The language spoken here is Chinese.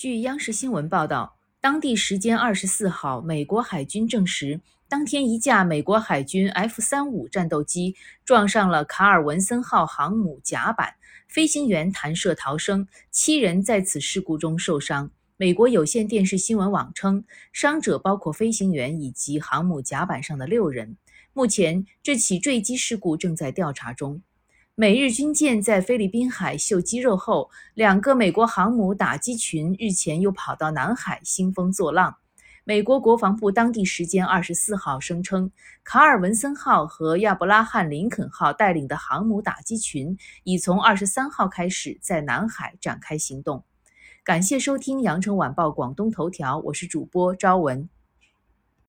据央视新闻报道，当地时间二十四号，美国海军证实，当天一架美国海军 F 三五战斗机撞上了卡尔文森号航母甲板，飞行员弹射逃生，七人在此事故中受伤。美国有线电视新闻网称，伤者包括飞行员以及航母甲板上的六人。目前，这起坠机事故正在调查中。美日军舰在菲律宾海秀肌肉后，两个美国航母打击群日前又跑到南海兴风作浪。美国国防部当地时间二十四号声称，卡尔文森号和亚伯拉罕林肯号带领的航母打击群已从二十三号开始在南海展开行动。感谢收听羊城晚报广东头条，我是主播朝文。